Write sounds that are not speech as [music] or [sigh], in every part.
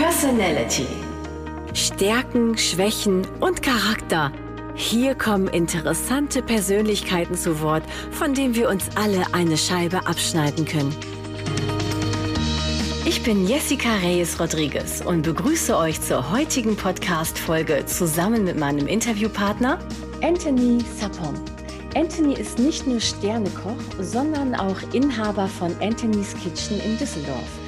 Personality. Stärken, Schwächen und Charakter. Hier kommen interessante Persönlichkeiten zu Wort, von denen wir uns alle eine Scheibe abschneiden können. Ich bin Jessica Reyes Rodriguez und begrüße euch zur heutigen Podcast-Folge zusammen mit meinem Interviewpartner Anthony Sapon. Anthony ist nicht nur Sternekoch, sondern auch Inhaber von Anthony's Kitchen in Düsseldorf,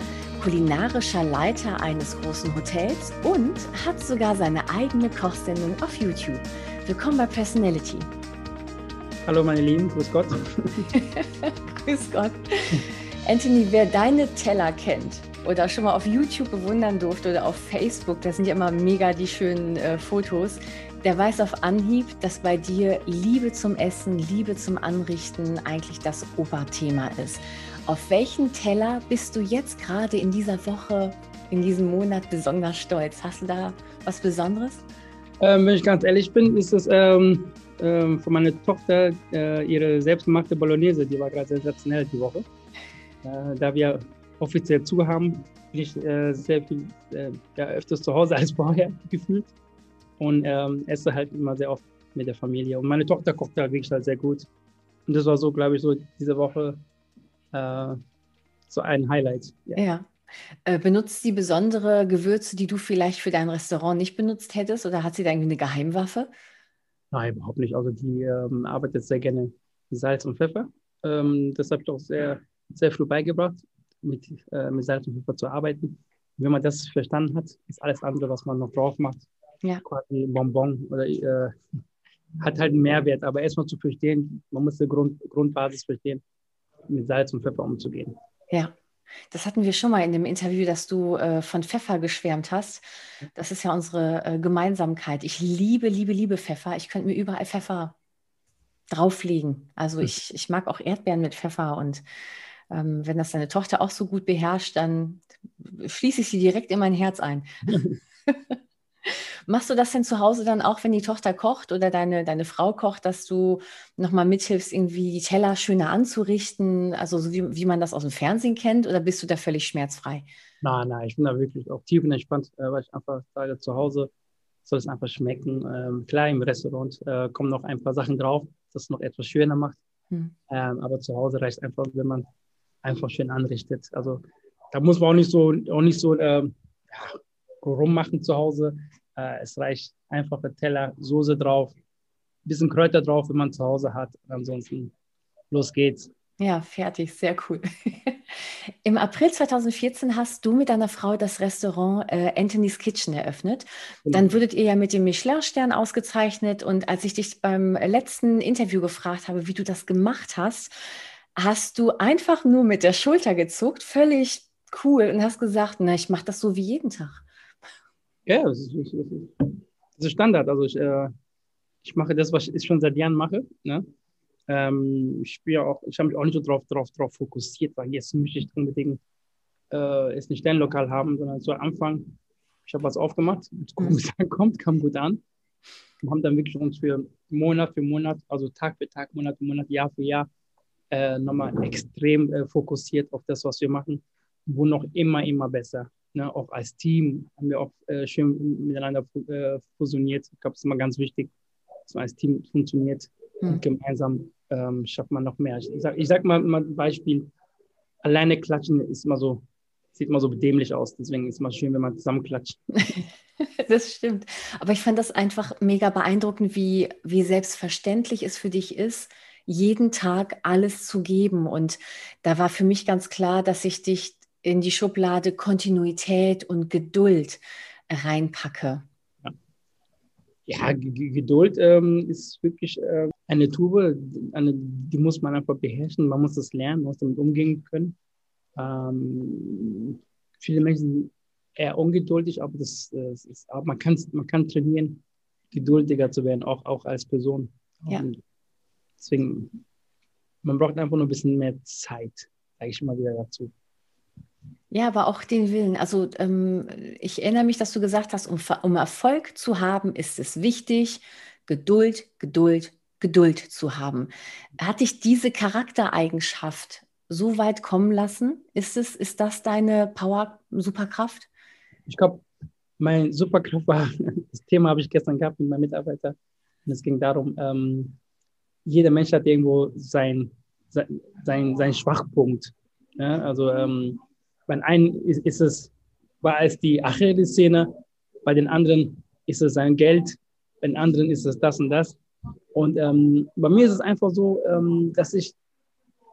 kulinarischer Leiter eines großen Hotels und hat sogar seine eigene Kochsendung auf YouTube. Willkommen bei Personality. Hallo meine Lieben, grüß Gott. [laughs] grüß Gott. Anthony, wer deine Teller kennt oder schon mal auf YouTube bewundern durfte oder auf Facebook, das sind ja immer mega die schönen äh, Fotos, der weiß auf Anhieb, dass bei dir Liebe zum Essen, Liebe zum Anrichten eigentlich das Oberthema ist. Auf welchen Teller bist du jetzt gerade in dieser Woche, in diesem Monat besonders stolz? Hast du da was Besonderes? Ähm, wenn ich ganz ehrlich bin, ist es ähm, ähm, von meiner Tochter äh, ihre selbstgemachte Bolognese, die war gerade sensationell die Woche. Äh, da wir offiziell zu haben, bin ich äh, sehr viel äh, ja, öfters zu Hause als vorher [laughs] gefühlt und ähm, esse halt immer sehr oft mit der Familie. Und meine Tochter kocht halt wirklich halt sehr gut. Und das war so, glaube ich, so diese Woche äh, so ein Highlight. Ja. ja. Äh, benutzt sie besondere Gewürze, die du vielleicht für dein Restaurant nicht benutzt hättest? Oder hat sie da irgendwie eine Geheimwaffe? Nein, überhaupt nicht. Also die ähm, arbeitet sehr gerne mit Salz und Pfeffer. Ähm, das habe ich auch sehr, sehr früh beigebracht, mit, äh, mit Salz und Pfeffer zu arbeiten. wenn man das verstanden hat, ist alles andere, was man noch drauf macht, ja. quasi Bonbon oder äh, hat halt einen Mehrwert. Aber erstmal zu verstehen, man muss die Grund, Grundbasis verstehen, mit Salz und Pfeffer umzugehen. Ja. Das hatten wir schon mal in dem Interview, dass du äh, von Pfeffer geschwärmt hast. Das ist ja unsere äh, Gemeinsamkeit. Ich liebe, liebe, liebe Pfeffer. Ich könnte mir überall Pfeffer drauflegen. Also hm. ich, ich mag auch Erdbeeren mit Pfeffer und ähm, wenn das deine Tochter auch so gut beherrscht, dann schließe ich sie direkt in mein Herz ein. [laughs] Machst du das denn zu Hause dann auch, wenn die Tochter kocht oder deine, deine Frau kocht, dass du nochmal mithilfst, irgendwie die Teller schöner anzurichten, also so wie, wie man das aus dem Fernsehen kennt, oder bist du da völlig schmerzfrei? Nein, nein, ich bin da wirklich auch tief und entspannt, äh, weil ich einfach sage, zu Hause soll es einfach schmecken. Ähm, klar, im Restaurant äh, kommen noch ein paar Sachen drauf, das es noch etwas schöner macht. Hm. Ähm, aber zu Hause reicht einfach, wenn man einfach schön anrichtet. Also da muss man auch nicht so, auch nicht so ähm, ja, rummachen zu Hause. Äh, es reicht einfach der Teller, Soße drauf, bisschen Kräuter drauf, wenn man zu Hause hat. Ansonsten los geht's. Ja, fertig, sehr cool. [laughs] Im April 2014 hast du mit deiner Frau das Restaurant äh, Anthony's Kitchen eröffnet. Genau. Dann wurdet ihr ja mit dem Michelin-Stern ausgezeichnet. Und als ich dich beim letzten Interview gefragt habe, wie du das gemacht hast, hast du einfach nur mit der Schulter gezuckt, völlig cool, und hast gesagt, na, ich mache das so wie jeden Tag. Ja, das ist, das ist, Standard. Also ich, äh, ich mache das, was ich schon seit Jahren mache. Ne? Ähm, ich spiele auch, ich habe mich auch nicht so drauf, drauf, drauf fokussiert, weil jetzt möchte ich unbedingt äh, jetzt ein Sternlokal haben, sondern zu Anfang, ich habe was aufgemacht, [laughs] gucken, es ankommt, kam gut an. Wir haben dann wirklich uns für Monat für Monat, also Tag für Tag, Monat für Monat, Jahr für Jahr äh, nochmal extrem äh, fokussiert auf das, was wir machen, wo noch immer, immer besser ne, auch als Team haben wir auch äh, schön miteinander äh, fusioniert. Ich glaube, es ist immer ganz wichtig, dass man als Team funktioniert. Mhm. Und gemeinsam ähm, schafft man noch mehr. Ich sage ich sag mal, mal ein Beispiel. Alleine klatschen ist immer so, sieht immer so dämlich aus. Deswegen ist es immer schön, wenn man zusammen klatscht. [laughs] das stimmt. Aber ich fand das einfach mega beeindruckend, wie, wie selbstverständlich es für dich ist, jeden Tag alles zu geben. Und da war für mich ganz klar, dass ich dich in die Schublade Kontinuität und Geduld reinpacke? Ja, Geduld ähm, ist wirklich äh, eine Tube, eine, die muss man einfach beherrschen, man muss das lernen, man muss damit umgehen können. Ähm, viele Menschen sind eher ungeduldig, aber das, das ist, aber man, kann, man kann trainieren, geduldiger zu werden, auch, auch als Person. Ja. deswegen, man braucht einfach nur ein bisschen mehr Zeit, sage ich mal wieder dazu. Ja, aber auch den Willen. Also ähm, ich erinnere mich, dass du gesagt hast, um, um Erfolg zu haben, ist es wichtig, Geduld, Geduld, Geduld zu haben. Hat dich diese Charaktereigenschaft so weit kommen lassen? Ist, es, ist das deine Power-Superkraft? ich glaube, mein Superkraft war, [laughs] das Thema habe ich gestern gehabt mit meinem Mitarbeiter. Und es ging darum, ähm, jeder Mensch hat irgendwo sein, sein, sein, sein Schwachpunkt. Ja? Also ähm, bei einem ist, ist es, war es die Achilles-Szene, bei den anderen ist es sein Geld, bei den anderen ist es das und das. Und ähm, bei mir ist es einfach so, ähm, dass ich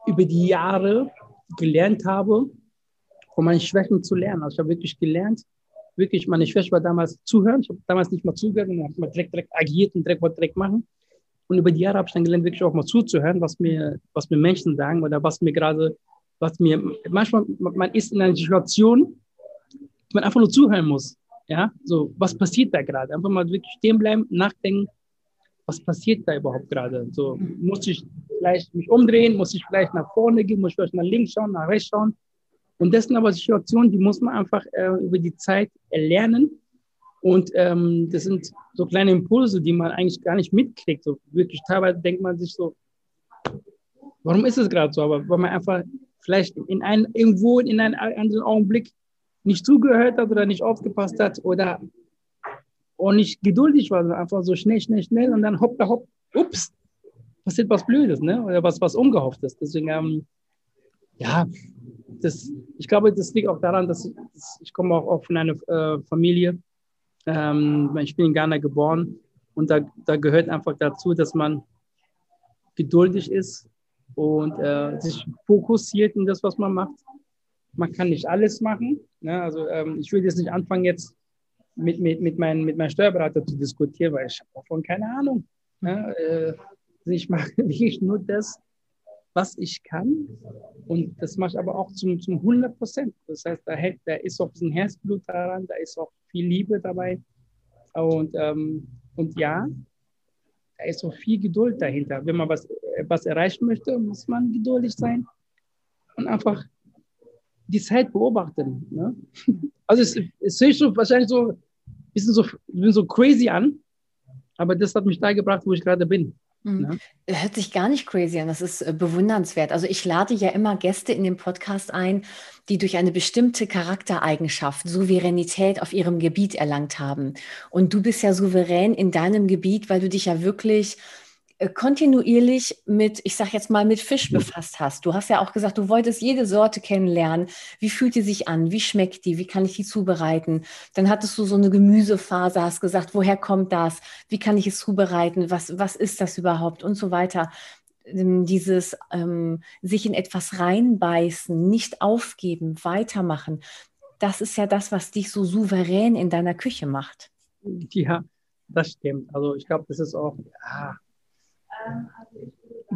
über die Jahre gelernt habe, von meinen Schwächen zu lernen. Also ich habe wirklich gelernt, wirklich, meine Schwäche war damals zuhören. Ich habe damals nicht mal zugehört und habe mal direkt, direkt agiert und direkt, direkt machen. Und über die Jahre habe ich dann gelernt, wirklich auch mal zuzuhören, was mir, was mir Menschen sagen oder was mir gerade, was mir, manchmal, man ist in einer Situation, man einfach nur zuhören muss. Ja, so, was passiert da gerade? Einfach mal wirklich stehen bleiben, nachdenken, was passiert da überhaupt gerade? So, muss ich vielleicht mich umdrehen, muss ich vielleicht nach vorne gehen, muss ich vielleicht nach links schauen, nach rechts schauen? Und das sind aber Situationen, die muss man einfach äh, über die Zeit erlernen. Und ähm, das sind so kleine Impulse, die man eigentlich gar nicht mitkriegt. So wirklich teilweise denkt man sich so, warum ist es gerade so? Aber weil man einfach vielleicht in ein, irgendwo in einem anderen Augenblick nicht zugehört hat oder nicht aufgepasst hat oder auch nicht geduldig war, einfach so schnell, schnell, schnell und dann hopp, da hopp, ups, passiert was Blödes, ne? Oder was, was Ungehofftes. Deswegen, ähm, ja, das, ich glaube, das liegt auch daran, dass ich, dass ich komme auch, auch von einer äh, Familie, ähm, ich bin in Ghana geboren und da, da gehört einfach dazu, dass man geduldig ist und äh, sich fokussiert in das, was man macht. Man kann nicht alles machen. Ne? Also ähm, ich will jetzt nicht anfangen, jetzt mit, mit, mit, mein, mit meinem Steuerberater zu diskutieren, weil ich habe davon keine Ahnung. Ne? Äh, ich mache [laughs] wirklich nur das, was ich kann. Und das mache ich aber auch zum, zum 100 Prozent. Das heißt, da, da ist auch ein Herzblut daran, da ist auch viel Liebe dabei. Und, ähm, und ja, da ist auch viel Geduld dahinter. Wenn man was, was erreichen möchte, muss man geduldig sein und einfach die Zeit beobachten. Ne? [laughs] Also es, es hört so wahrscheinlich so ein bisschen so, so crazy an, aber das hat mich da gebracht, wo ich gerade bin. Mhm. Ne? Hört sich gar nicht crazy an, das ist äh, bewundernswert. Also ich lade ja immer Gäste in den Podcast ein, die durch eine bestimmte Charaktereigenschaft Souveränität auf ihrem Gebiet erlangt haben. Und du bist ja souverän in deinem Gebiet, weil du dich ja wirklich kontinuierlich mit, ich sag jetzt mal, mit Fisch befasst hast. Du hast ja auch gesagt, du wolltest jede Sorte kennenlernen. Wie fühlt die sich an? Wie schmeckt die? Wie kann ich die zubereiten? Dann hattest du so eine Gemüsephase, hast gesagt, woher kommt das? Wie kann ich es zubereiten? Was, was ist das überhaupt? Und so weiter. Ähm, dieses ähm, sich in etwas reinbeißen, nicht aufgeben, weitermachen. Das ist ja das, was dich so souverän in deiner Küche macht. Ja, das stimmt. Also ich glaube, das ist auch, ja,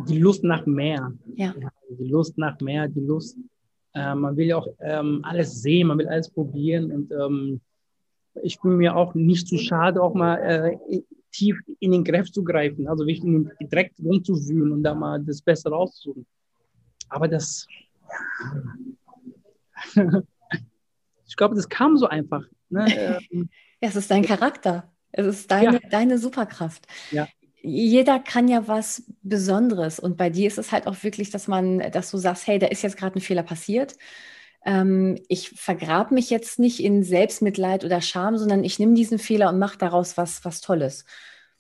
die Lust nach mehr. Ja. Die Lust nach mehr, die Lust, äh, man will ja auch ähm, alles sehen, man will alles probieren und ähm, ich bin mir auch nicht zu schade, auch mal äh, tief in den Griff zu greifen, also wirklich direkt rumzuwühlen und da mal das Beste rauszusuchen. Aber das, ja. [laughs] ich glaube, das kam so einfach. Ne? ja, es ist dein Charakter. Es ist deine, ja. deine Superkraft. Ja jeder kann ja was Besonderes. Und bei dir ist es halt auch wirklich, dass man, dass du sagst, hey, da ist jetzt gerade ein Fehler passiert. Ähm, ich vergrabe mich jetzt nicht in Selbstmitleid oder Scham, sondern ich nehme diesen Fehler und mache daraus was, was Tolles.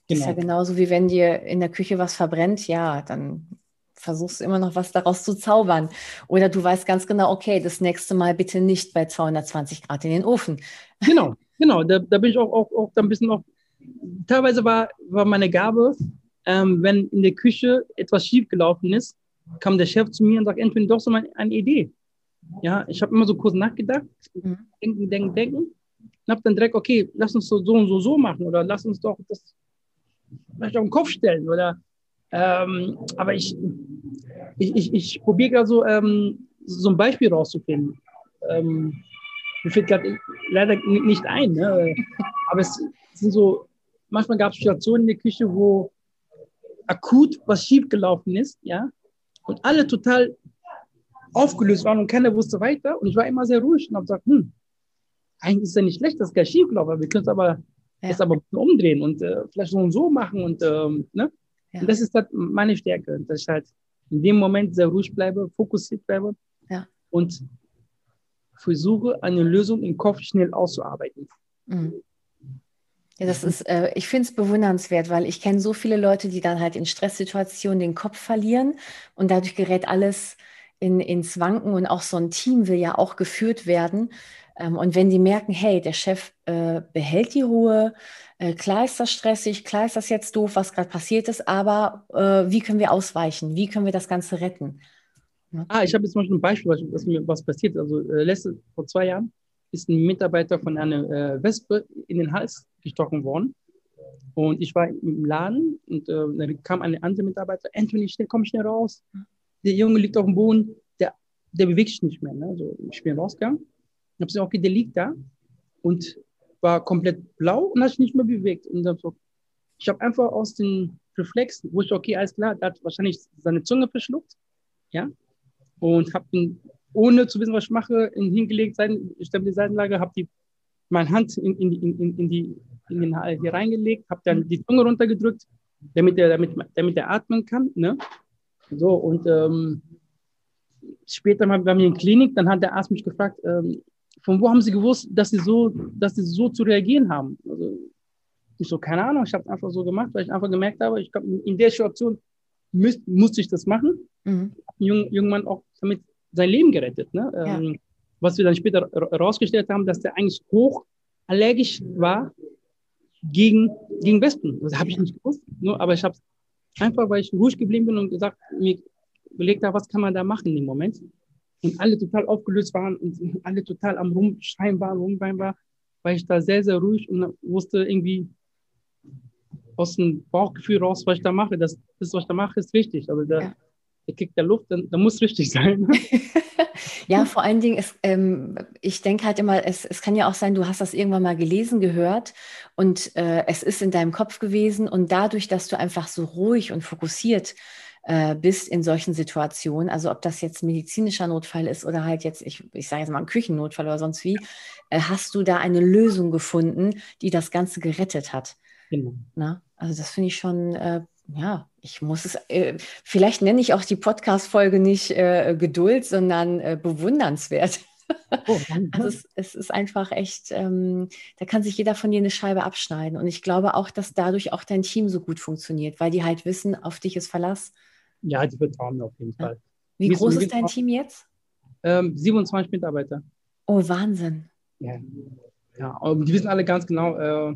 Das ist ja genau. genauso wie wenn dir in der Küche was verbrennt, ja, dann versuchst du immer noch was daraus zu zaubern. Oder du weißt ganz genau, okay, das nächste Mal bitte nicht bei 220 Grad in den Ofen. Genau, genau. Da, da bin ich auch, auch, auch ein bisschen auch teilweise war, war meine Gabe, ähm, wenn in der Küche etwas schiefgelaufen ist, kam der Chef zu mir und sagt, Anthony, doch so mal eine Idee. Ja, ich habe immer so kurz nachgedacht, mhm. denken, denken, denken. Und habe dann direkt, okay, lass uns so, so und so so machen oder lass uns doch das vielleicht auf den Kopf stellen oder ähm, aber ich, ich, ich, ich probiere gerade so, ähm, so ein Beispiel rauszufinden. Ähm, mir fällt gerade leider nicht ein, ne? aber es sind so manchmal gab es Situationen in der Küche, wo akut was schiefgelaufen ist, ja, und alle total aufgelöst waren und keiner wusste weiter. Und ich war immer sehr ruhig und habe gesagt, hm, eigentlich ist ja nicht schlecht, dass es gar schiefgelaufen ist. Wir können es aber ja. das aber umdrehen und äh, vielleicht so und so machen und, ähm, ne? Ja. und das ist halt meine Stärke, dass ich halt in dem Moment sehr ruhig bleibe, fokussiert bleibe ja. und versuche, eine Lösung im Kopf schnell auszuarbeiten. Mhm. Ja, das ist, äh, ich finde es bewundernswert, weil ich kenne so viele Leute, die dann halt in Stresssituationen den Kopf verlieren und dadurch gerät alles in, ins Wanken und auch so ein Team will ja auch geführt werden. Ähm, und wenn die merken, hey, der Chef äh, behält die Ruhe, äh, klar ist das stressig, klar ist das jetzt doof, was gerade passiert ist, aber äh, wie können wir ausweichen? Wie können wir das Ganze retten? Ja. Ah, ich habe jetzt mal ein Beispiel, was, was passiert. Also äh, letzte, vor zwei Jahren ist ein Mitarbeiter von einer äh, Wespe in den Hals gestochen worden. Und ich war im Laden und äh, dann kam ein anderer Mitarbeiter, Anthony, schnell, komm schnell raus. Der Junge liegt auf dem Boden, der, der bewegt sich nicht mehr. Ne? Also ich bin rausgegangen, habe gesagt, okay, der liegt da und war komplett blau und hat sich nicht mehr bewegt. Und dann so, ich habe einfach aus den Reflexen, wo ich, okay, alles klar, der hat wahrscheinlich seine Zunge verschluckt, ja, und habe ihn, ohne zu wissen, was ich mache, in hingelegt, stabile Seitenlage, habe die meine Hand in, in, in, in, die, in den Hals hier reingelegt, habe dann die Zunge runtergedrückt, damit er, damit, damit er atmen kann. Ne? So, und ähm, später waren wir in der Klinik, dann hat der Arzt mich gefragt, ähm, von wo haben Sie gewusst, dass Sie so, dass Sie so zu reagieren haben? Also, ich so, keine Ahnung, ich habe es einfach so gemacht, weil ich einfach gemerkt habe, ich glaub, in der Situation müß, musste ich das machen. Mhm. Ein jungen, jungen Mann auch damit sein Leben gerettet. Ne? Ja. Ähm, was wir dann später herausgestellt haben, dass der eigentlich hoch allergisch war gegen, gegen Wespen. Das habe ich nicht gewusst, nur, aber ich habe es einfach, weil ich ruhig geblieben bin und gesagt, mir überlegt habe, was kann man da machen dem Moment. Und alle total aufgelöst waren und alle total am Rumschreien waren, Rumweinen war, weil ich da sehr, sehr ruhig und wusste irgendwie aus dem Bauchgefühl raus, was ich da mache. Das, das was ich da mache, ist richtig. Also da, ja. Der kriegt der Luft, dann, dann muss richtig sein. [laughs] [laughs] Ja, vor allen Dingen, ist, ähm, ich denke halt immer, es, es kann ja auch sein, du hast das irgendwann mal gelesen, gehört und äh, es ist in deinem Kopf gewesen und dadurch, dass du einfach so ruhig und fokussiert äh, bist in solchen Situationen, also ob das jetzt medizinischer Notfall ist oder halt jetzt, ich, ich sage jetzt mal ein Küchennotfall oder sonst wie, äh, hast du da eine Lösung gefunden, die das Ganze gerettet hat. Genau. Na? Also das finde ich schon äh, ja, ich muss es, äh, vielleicht nenne ich auch die Podcast-Folge nicht äh, Geduld, sondern äh, bewundernswert. Oh, [laughs] also es, es, ist einfach echt, ähm, da kann sich jeder von dir eine Scheibe abschneiden. Und ich glaube auch, dass dadurch auch dein Team so gut funktioniert, weil die halt wissen, auf dich ist Verlass. Ja, die vertrauen mir auf jeden Fall. Wie Wie groß ist dein Team jetzt? Ähm, 27 Mitarbeiter. Oh, Wahnsinn. Ja, ja die wissen alle ganz genau, äh,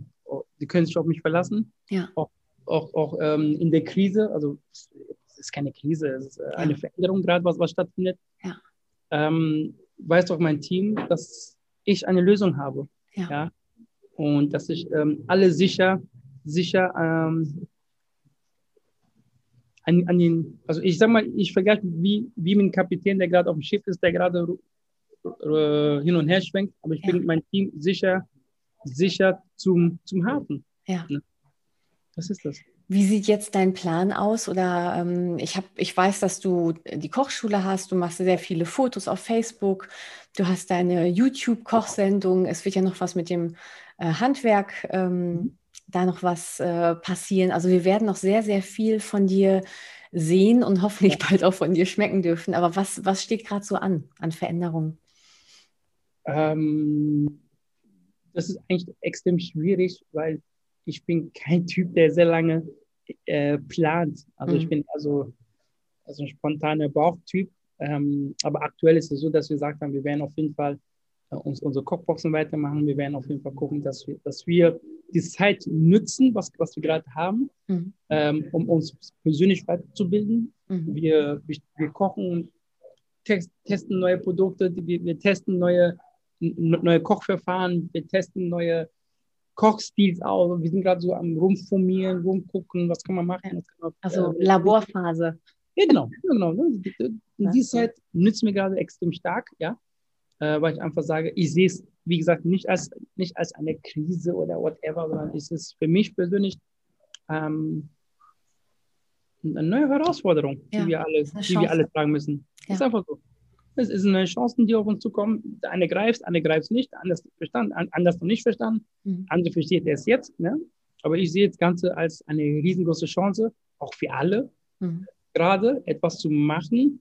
die können sich auf mich verlassen. Ja. Auch auch, auch ähm, in der Krise, also es ist keine Krise, es ist äh, eine ja. Veränderung gerade, was, was stattfindet, ja. ähm, weiß doch mein Team, dass ich eine Lösung habe. Ja. ja? Und dass ich ähm, alle sicher, sicher ähm, an, an den, also ich sag mal, ich vergleiche wie, wie mit einem Kapitän, der gerade auf dem Schiff ist, der gerade äh, hin und her schwenkt, aber ich ja. bringe mein Team sicher, sicher zum, zum Hafen. Ja. Ne? Was ist das? Wie sieht jetzt dein Plan aus? Oder ähm, ich, hab, ich weiß, dass du die Kochschule hast, du machst sehr viele Fotos auf Facebook, du hast deine YouTube-Kochsendung, es wird ja noch was mit dem äh, Handwerk, ähm, mhm. da noch was äh, passieren. Also wir werden noch sehr, sehr viel von dir sehen und hoffentlich bald auch von dir schmecken dürfen. Aber was, was steht gerade so an, an Veränderungen? Ähm, das ist eigentlich extrem schwierig, weil ich bin kein Typ, der sehr lange äh, plant. Also mhm. ich bin also, also ein spontaner Bauchtyp. Ähm, aber aktuell ist es so, dass wir gesagt haben, wir werden auf jeden Fall äh, uns unsere Kochboxen weitermachen. Wir werden auf jeden Fall gucken, dass wir, dass wir die Zeit nutzen, was, was wir gerade haben, mhm. ähm, um uns persönlich weiterzubilden. Mhm. Wir, wir, wir, kochen, test, testen neue Produkte, wir, wir testen neue, neue Kochverfahren, wir testen neue Kochstils aus. Wir sind gerade so am Rumformieren, rumgucken, was kann man machen. Kann man, also äh, Laborphase. Ja, genau. [laughs] genau ne? Und die Zeit nützt mir gerade extrem stark, ja, äh, weil ich einfach sage, ich sehe es, wie gesagt, nicht als, nicht als eine Krise oder whatever, sondern es ist für mich persönlich ähm, eine neue Herausforderung, ja, die, wir alle, die wir alle tragen müssen. Ja. Ist einfach so. Es ist eine Chance, die auf uns zukommen. Der eine greift, andere greift nicht, anders verstanden, anders noch nicht verstanden, mhm. andere versteht es jetzt. Ne? Aber ich sehe das Ganze als eine riesengroße Chance, auch für alle, mhm. gerade etwas zu machen,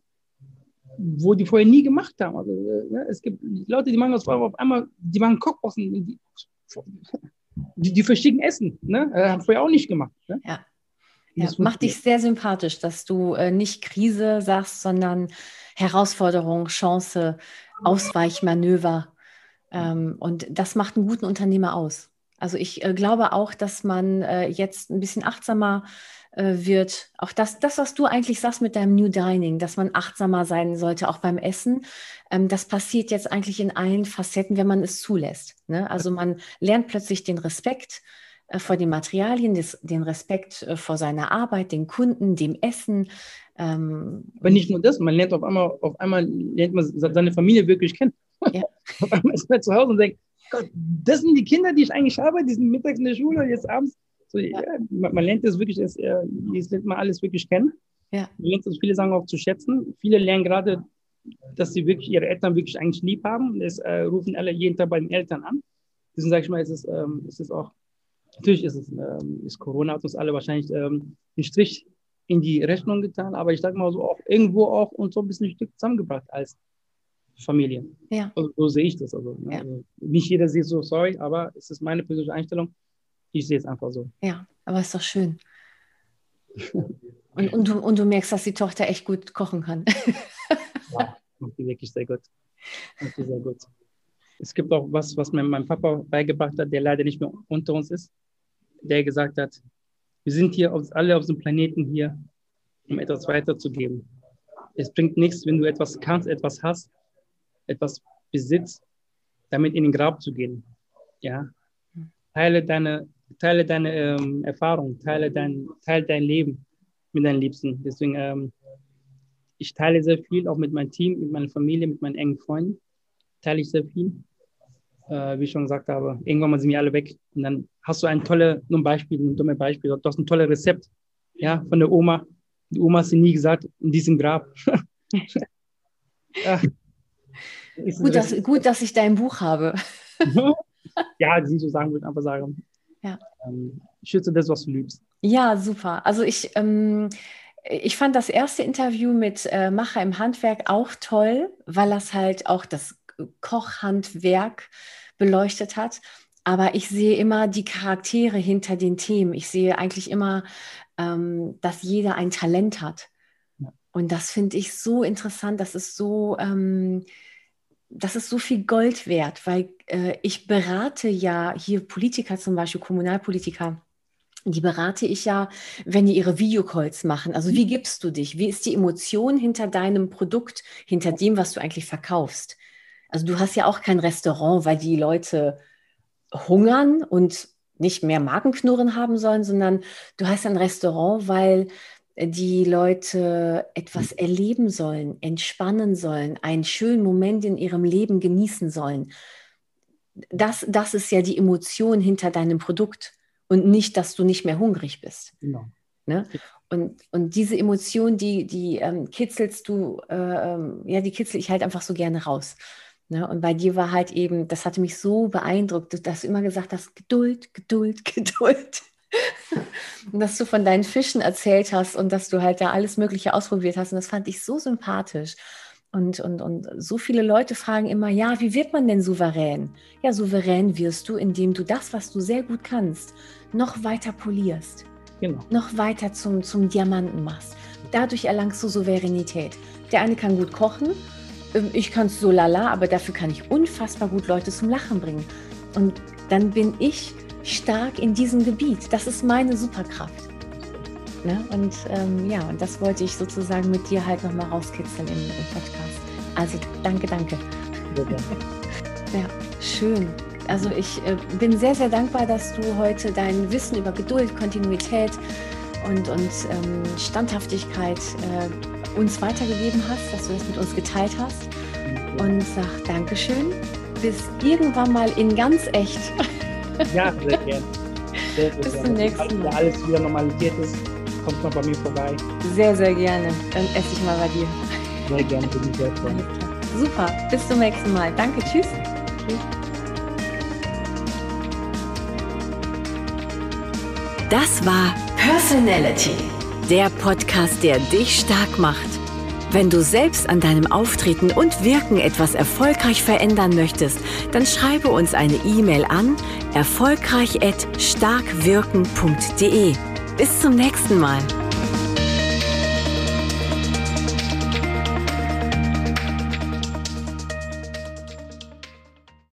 wo die vorher nie gemacht haben. Also, ne, es gibt Leute, die machen das vorher auf einmal, die machen Kochboxen, die, die, die verschicken Essen. Ne? Äh, haben vorher auch nicht gemacht. Ne? Ja. Ja, macht dich sehr sympathisch, dass du äh, nicht Krise sagst, sondern Herausforderung, Chance, Ausweichmanöver. Ähm, und das macht einen guten Unternehmer aus. Also ich äh, glaube auch, dass man äh, jetzt ein bisschen achtsamer äh, wird. Auch das, das, was du eigentlich sagst mit deinem New Dining, dass man achtsamer sein sollte, auch beim Essen. Ähm, das passiert jetzt eigentlich in allen Facetten, wenn man es zulässt. Ne? Also man lernt plötzlich den Respekt vor den Materialien, des, den Respekt äh, vor seiner Arbeit, den Kunden, dem Essen. Ähm, Aber nicht nur das, man lernt auf einmal, auf einmal lernt man seine Familie wirklich kennen. Ja. [laughs] auf einmal ist man zu Hause und denkt, Gott, das sind die Kinder, die ich eigentlich habe, die sind mittags in der Schule, jetzt abends. So, ja. Ja, man, man, lernt das wirklich, das, jetzt lernt man alles wirklich kennen. Ja. Man lernt das viele Sachen auch zu schätzen. Viele lernen gerade, dass sie wirklich ihre Eltern wirklich eigentlich lieb haben. Das äh, rufen alle jeden Tag bei den Eltern an. Deswegen sage ich mal, ist es, ähm, ist es auch Natürlich ist es, ähm, ist Corona hat uns alle wahrscheinlich ähm, einen Strich in die Rechnung getan, aber ich sage mal so auch irgendwo auch uns so ein bisschen ein Stück zusammengebracht als Familie. Ja. Also, so sehe ich das. Also, ne? ja. also, nicht jeder sieht so, sorry, aber es ist meine persönliche Einstellung. Ich sehe es einfach so. Ja, aber ist doch schön. und, und, du, und du merkst, dass die Tochter echt gut kochen kann. [laughs] ja, macht die wirklich sehr gut. Macht die sehr gut. Es gibt auch was, was mir mein Papa beigebracht hat, der leider nicht mehr unter uns ist, der gesagt hat, wir sind hier auf, alle auf dem Planeten hier, um etwas weiterzugeben. Es bringt nichts, wenn du etwas kannst, etwas hast, etwas besitzt, damit in den Grab zu gehen. Ja? Teile deine, teile deine ähm, Erfahrung, teile dein, teile dein Leben mit deinen Liebsten. Deswegen, ähm, ich teile sehr viel, auch mit meinem Team, mit meiner Familie, mit meinen engen Freunden, teile ich sehr viel äh, wie ich schon gesagt habe, irgendwann sind wir alle weg. Und dann hast du ein tolles, nur ein Beispiel, ein dummes Beispiel, du hast ein tolles Rezept, ja, von der Oma. Die Oma hat sie nie gesagt, in diesem Grab. [laughs] ja. gut, dass, gut, dass ich dein Buch habe. [laughs] [laughs] ja, die so sagen, würde ich einfach sagen. Ja. Ähm, schütze das, was du liebst. Ja, super. Also ich, ähm, ich fand das erste Interview mit äh, Macher im Handwerk auch toll, weil das halt auch das Kochhandwerk beleuchtet hat. Aber ich sehe immer die Charaktere hinter den Themen. Ich sehe eigentlich immer, ähm, dass jeder ein Talent hat. Ja. Und das finde ich so interessant. Das ist so, ähm, das ist so viel Gold wert, weil äh, ich berate ja hier Politiker, zum Beispiel Kommunalpolitiker. Die berate ich ja, wenn die ihre Videocalls machen. Also wie gibst du dich? Wie ist die Emotion hinter deinem Produkt, hinter dem, was du eigentlich verkaufst? Also du hast ja auch kein Restaurant, weil die Leute hungern und nicht mehr Magenknurren haben sollen, sondern du hast ein Restaurant, weil die Leute etwas erleben sollen, entspannen sollen, einen schönen Moment in ihrem Leben genießen sollen. Das, das ist ja die Emotion hinter deinem Produkt und nicht, dass du nicht mehr hungrig bist. Genau. Ne? Und, und diese Emotion, die, die ähm, kitzelst du, äh, ähm, ja, die kitzel ich halt einfach so gerne raus. Ne? Und bei dir war halt eben, das hatte mich so beeindruckt, dass du immer gesagt hast, Geduld, Geduld, [laughs] Geduld. und dass du von deinen Fischen erzählt hast und dass du halt da alles Mögliche ausprobiert hast. Und das fand ich so sympathisch. Und, und, und so viele Leute fragen immer, ja, wie wird man denn souverän? Ja, souverän wirst du, indem du das, was du sehr gut kannst, noch weiter polierst. Genau. Noch weiter zum, zum Diamanten machst. Dadurch erlangst du Souveränität. Der eine kann gut kochen ich kann es so lala, aber dafür kann ich unfassbar gut Leute zum Lachen bringen. Und dann bin ich stark in diesem Gebiet. Das ist meine Superkraft. Ne? Und ähm, ja, und das wollte ich sozusagen mit dir halt nochmal rauskitzeln im, im, Podcast. Also danke, danke. [laughs] ja, schön. Also ich äh, bin sehr, sehr dankbar, dass du heute dein Wissen über Geduld, Kontinuität und, und ähm, Standhaftigkeit äh, uns weitergegeben hast, dass du das mit uns geteilt hast. Und sag Dankeschön. Bis irgendwann mal in ganz echt. Ja, [laughs] sehr gerne. Sehr, sehr Bis gerne. zum nächsten Mal. Wenn alles wieder normalisiert ist, kommt mal bei mir vorbei. Sehr, sehr gerne. Dann esse ich mal bei dir. Sehr gerne, bin ich sehr freuen. Super. Bis zum nächsten Mal. Danke. Tschüss. Tschüss. Das war Personality der Podcast, der dich stark macht. Wenn du selbst an deinem Auftreten und Wirken etwas erfolgreich verändern möchtest, dann schreibe uns eine E-Mail an erfolgreich@starkwirken.de. Bis zum nächsten Mal.